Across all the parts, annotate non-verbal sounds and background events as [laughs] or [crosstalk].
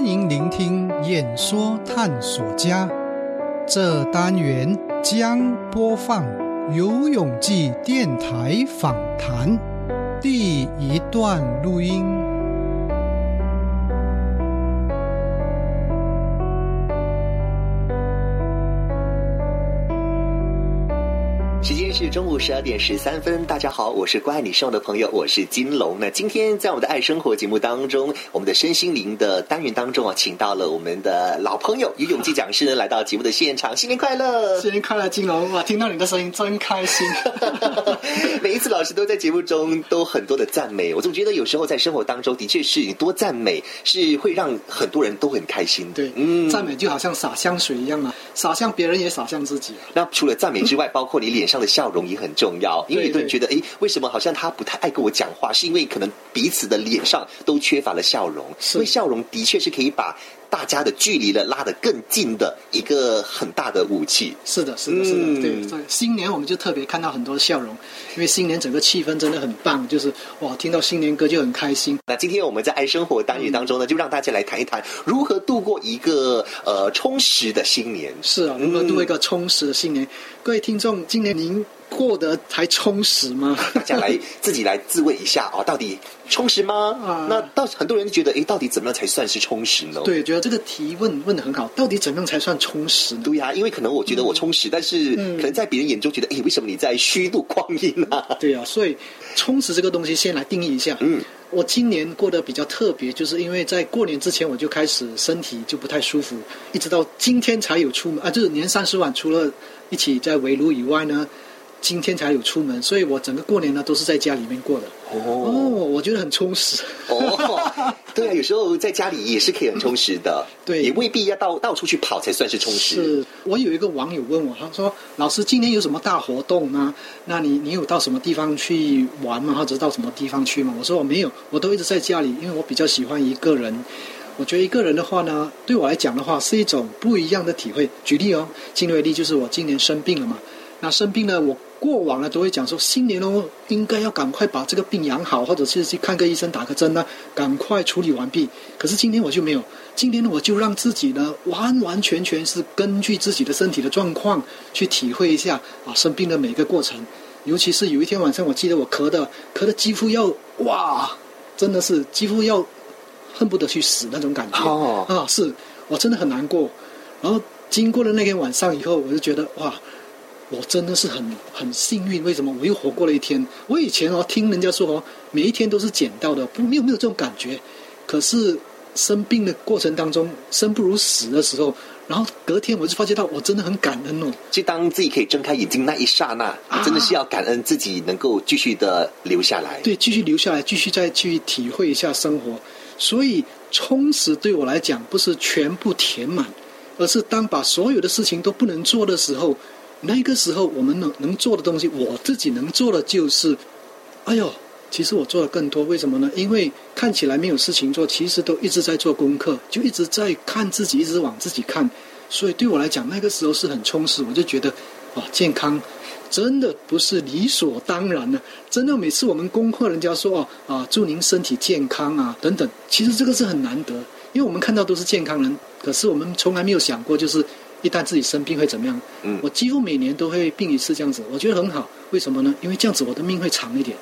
欢迎聆听演说探索家。这单元将播放游泳记电台访谈第一段录音。是中午十二点十三分，大家好，我是关爱你生活的朋友，我是金龙。那今天在我们的爱生活节目当中，我们的身心灵的单元当中啊，请到了我们的老朋友游泳记讲师呢，来到节目的现场，新年快乐！新年快乐，金龙！哇，听到你的声音真开心。[laughs] 每一次老师都在节目中都很多的赞美，我总觉得有时候在生活当中的确是你多赞美，是会让很多人都很开心。对，嗯，赞美就好像洒香水一样嘛，洒向别人也洒向自己。那除了赞美之外，包括你脸上的笑容也很重要，因为有的人觉得，哎，为什么好像他不太爱跟我讲话？是因为可能彼此的脸上都缺乏了笑容，因为笑容的确是可以把大家的距离呢拉得更近的一个很大的武器。是的，是的，是的，对。新年我们就特别看到很多笑容，因为新年整个气氛真的很棒，就是哇，听到新年歌就很开心。那今天我们在爱生活单元当中呢，就让大家来谈一谈如何度过一个呃充实的新年。是啊，如何度过一个充实的新年？各位听众，今年您。过得还充实吗？[laughs] 大家来自己来自问一下哦，到底充实吗？啊，那到很多人觉得，哎，到底怎么样才算是充实呢？对，觉得这个提问问的很好。到底怎么样才算充实？对呀，因为可能我觉得我充实，但是可能在别人眼中觉得，哎，为什么你在虚度光阴呢？[laughs] 对呀，所以充实这个东西，先来定义一下。嗯，我今年过得比较特别，就是因为在过年之前我就开始身体就不太舒服，一直到今天才有出门啊，就是年三十晚除了一起在围炉以外呢。今天才有出门，所以我整个过年呢都是在家里面过的。哦，我觉得很充实。哦，[laughs] 对啊，有时候在家里也是可以很充实的。对，也未必要到到处去跑才算是充实。是我有一个网友问我，他说：“老师，今年有什么大活动吗？那你你有到什么地方去玩吗？或者到什么地方去吗？”我说：“我没有，我都一直在家里，因为我比较喜欢一个人。我觉得一个人的话呢，对我来讲的话是一种不一样的体会。举例哦，今年为例，就是我今年生病了嘛。那生病呢，我。过往呢都会讲说新年哦，应该要赶快把这个病养好，或者是去看个医生打个针呢，赶快处理完毕。可是今天我就没有，今天呢我就让自己呢完完全全是根据自己的身体的状况去体会一下啊生病的每个过程。尤其是有一天晚上，我记得我咳的咳的几乎要哇，真的是几乎要恨不得去死那种感觉 [laughs] 啊！是我真的很难过。然后经过了那天晚上以后，我就觉得哇。我真的是很很幸运，为什么我又活过了一天？我以前哦听人家说哦，每一天都是捡到的，不没有没有这种感觉。可是生病的过程当中，生不如死的时候，然后隔天我就发觉到，我真的很感恩哦。就当自己可以睁开眼睛那一刹那，真的是要感恩自己能够继续的留下来。对，继续留下来，继续再去体会一下生活。所以充实对我来讲，不是全部填满，而是当把所有的事情都不能做的时候。那个时候，我们能能做的东西，我自己能做的就是，哎呦，其实我做的更多。为什么呢？因为看起来没有事情做，其实都一直在做功课，就一直在看自己，一直往自己看。所以对我来讲，那个时候是很充实。我就觉得，啊，健康真的不是理所当然的。真的，每次我们恭贺人家说，哦啊，祝您身体健康啊，等等，其实这个是很难得，因为我们看到都是健康人，可是我们从来没有想过，就是。一旦自己生病会怎么样？嗯，我几乎每年都会病一次这样子，我觉得很好。为什么呢？因为这样子我的命会长一点。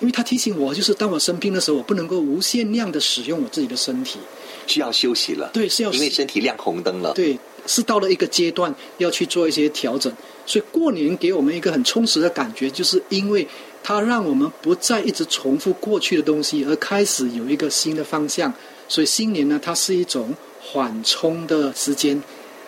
因为他提醒我，就是当我生病的时候，我不能够无限量的使用我自己的身体，需要休息了。对，是要因为身体亮红灯了。对，是到了一个阶段要去做一些调整。所以过年给我们一个很充实的感觉，就是因为它让我们不再一直重复过去的东西，而开始有一个新的方向。所以新年呢，它是一种缓冲的时间。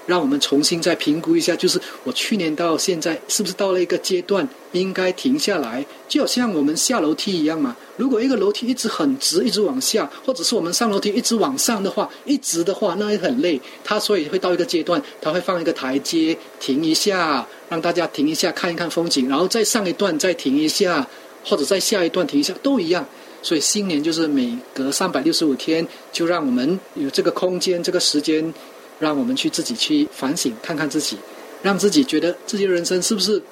让我们重新再评估一下，就是我去年到现在是不是到了一个阶段，应该停下来，就好像我们下楼梯一样嘛。如果一个楼梯一直很直，一直往下，或者是我们上楼梯一直往上的话，一直的话，那也很累。它所以会到一个阶段，它会放一个台阶，停一下，让大家停一下，看一看风景，然后再上一段，再停一下，或者再下一段停一下，都一样。所以新年就是每隔三百六十五天，就让我们有这个空间，这个时间。让我们去自己去反省，看看自己，让自己觉得自己的人生是不是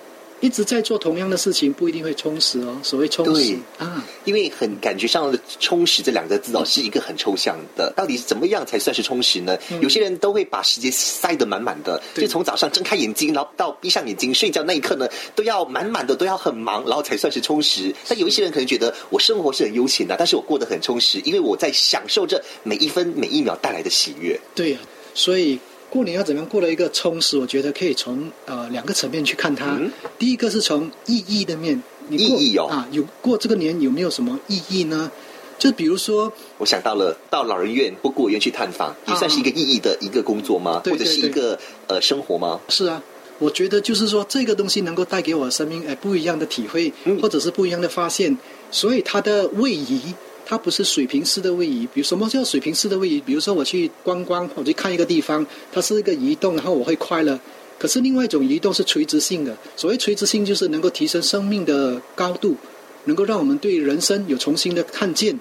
一直在做同样的事情，不一定会充实哦。所谓充实啊，因为很感觉上的充实这两个字哦，是一个很抽象的。到底怎么样才算是充实呢？有些人都会把时间塞得满满的，就从早上睁开眼睛，然后到闭上眼睛睡觉那一刻呢，都要满满的，都要很忙，然后才算是充实。但有一些人可能觉得，我生活是很悠闲的，但是我过得很充实，因为我在享受着每一分每一秒带来的喜悦。对呀，所以。过年要怎么样过了一个充实？我觉得可以从呃两个层面去看它。第一个是从意义的面，意义哦啊，有过这个年有没有什么意义呢？就比如说，我想到了到老人院或孤儿院去探访，也算是一个意义的一个工作吗？或者是一个呃生活吗？是啊，我觉得就是说这个东西能够带给我生命哎不一样的体会，或者是不一样的发现，所以它的位移。它不是水平式的位移，比如什么叫水平式的位移？比如说我去观光，我去看一个地方，它是一个移动，然后我会快乐。可是另外一种移动是垂直性的，所谓垂直性就是能够提升生命的高度，能够让我们对人生有重新的看见，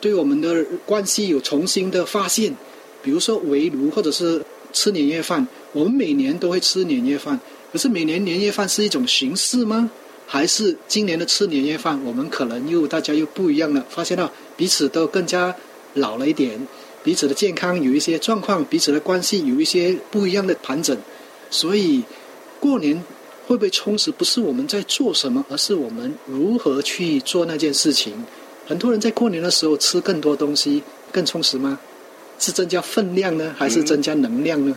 对我们的关系有重新的发现。比如说围炉，或者是吃年夜饭，我们每年都会吃年夜饭，可是每年年夜饭是一种形式吗？还是今年的吃年夜饭，我们可能又大家又不一样了，发现到彼此都更加老了一点，彼此的健康有一些状况，彼此的关系有一些不一样的盘整，所以过年会不会充实，不是我们在做什么，而是我们如何去做那件事情。很多人在过年的时候吃更多东西，更充实吗？是增加分量呢，还是增加能量呢？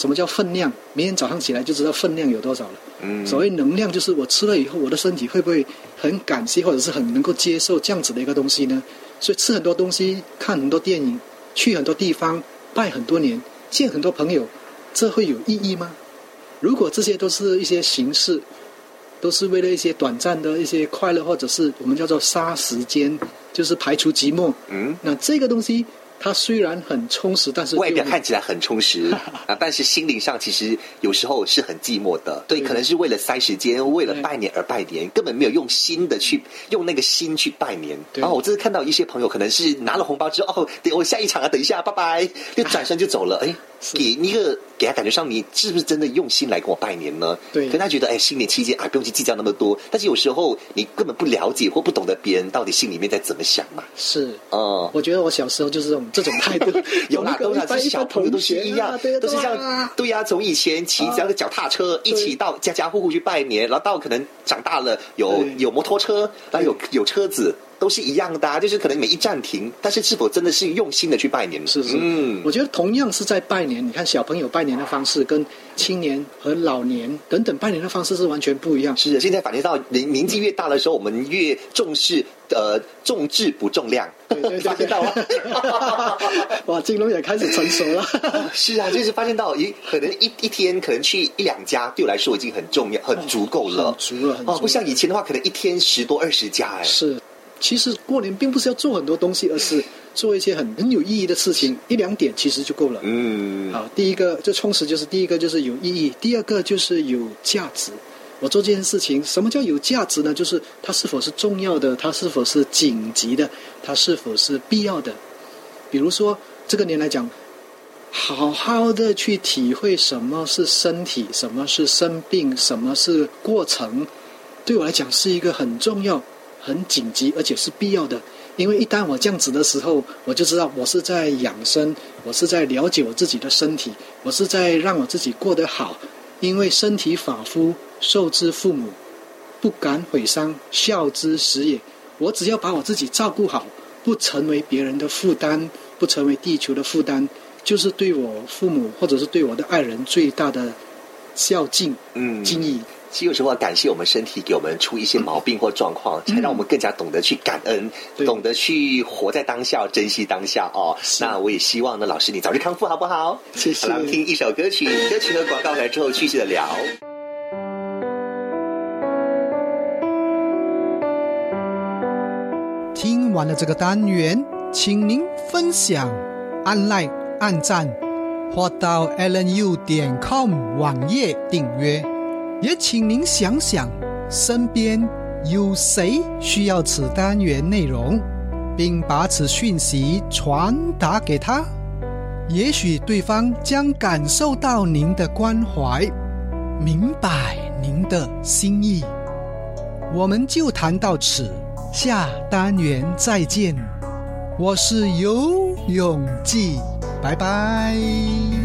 什么叫分量？明天早上起来就知道分量有多少了。嗯，所谓能量就是我吃了以后，我的身体会不会很感谢，或者是很能够接受这样子的一个东西呢？所以吃很多东西，看很多电影，去很多地方，拜很多年，见很多朋友，这会有意义吗？如果这些都是一些形式，都是为了一些短暂的一些快乐，或者是我们叫做杀时间，就是排除寂寞。嗯，那这个东西。它虽然很充实，但是外表看起来很充实 [laughs] 啊，但是心灵上其实有时候是很寂寞的。对，可能是为了塞时间，为了拜年而拜年，根本没有用心的去用那个心去拜年。然后我这次看到一些朋友，可能是拿了红包之后，哦，等我下一场啊，等一下，拜拜，就转身就走了。哎，给一个给他感觉上，你是不是真的用心来跟我拜年呢？对，跟他觉得，哎，新年期间啊，不用去计较那么多。但是有时候你根本不了解或不懂得别人到底心里面在怎么想嘛。是，哦，我觉得我小时候就是这种。这种态度，[laughs] 有啦，[laughs] 都是小朋友都是一样，都是这样对呀，从以前骑这样的脚踏车一起到家家户户去拜年，然后到可能长大了有有摩托车，然后有有车子。都是一样的，就是可能每一站停，但是是否真的是用心的去拜年？是是，嗯，我觉得同样是在拜年，你看小朋友拜年的方式跟青年和老年等等拜年的方式是完全不一样。是的，现在反映到年年纪越大的时候，我们越重视呃重质不重量。对对对，发现到了，[laughs] 哇，金融也开始成熟了。[laughs] 是啊，就是发现到，咦，可能一一天可能去一两家，对我来说已经很重要、很足够了。足了，哦，不像以前的话，可能一天十多二十家，哎，是。其实过年并不是要做很多东西，而是做一些很很有意义的事情，一两点其实就够了。嗯，好，第一个就充实，就是第一个就是有意义，第二个就是有价值。我做这件事情，什么叫有价值呢？就是它是否是重要的，它是否是紧急的，它是否是必要的。比如说这个年来讲，好好的去体会什么是身体，什么是生病，什么是过程，对我来讲是一个很重要。很紧急，而且是必要的，因为一旦我这样子的时候，我就知道我是在养生，我是在了解我自己的身体，我是在让我自己过得好。因为身体发肤受之父母，不敢毁伤，孝之始也。我只要把我自己照顾好，不成为别人的负担，不成为地球的负担，就是对我父母或者是对我的爱人最大的孝敬、嗯敬意。其实有时候要感谢我们身体给我们出一些毛病或状况，才让我们更加懂得去感恩，懂得去活在当下，珍惜当下哦。那我也希望呢，老师你早日康复，好不好？谢谢。好了，听一首歌曲，歌曲和广告来之后继续的聊。听完了这个单元，请您分享、按 like、按赞，或到 lnu 点 com 网页订阅。也请您想想，身边有谁需要此单元内容，并把此讯息传达给他，也许对方将感受到您的关怀。明白您的心意。我们就谈到此，下单元再见。我是游永记，拜拜。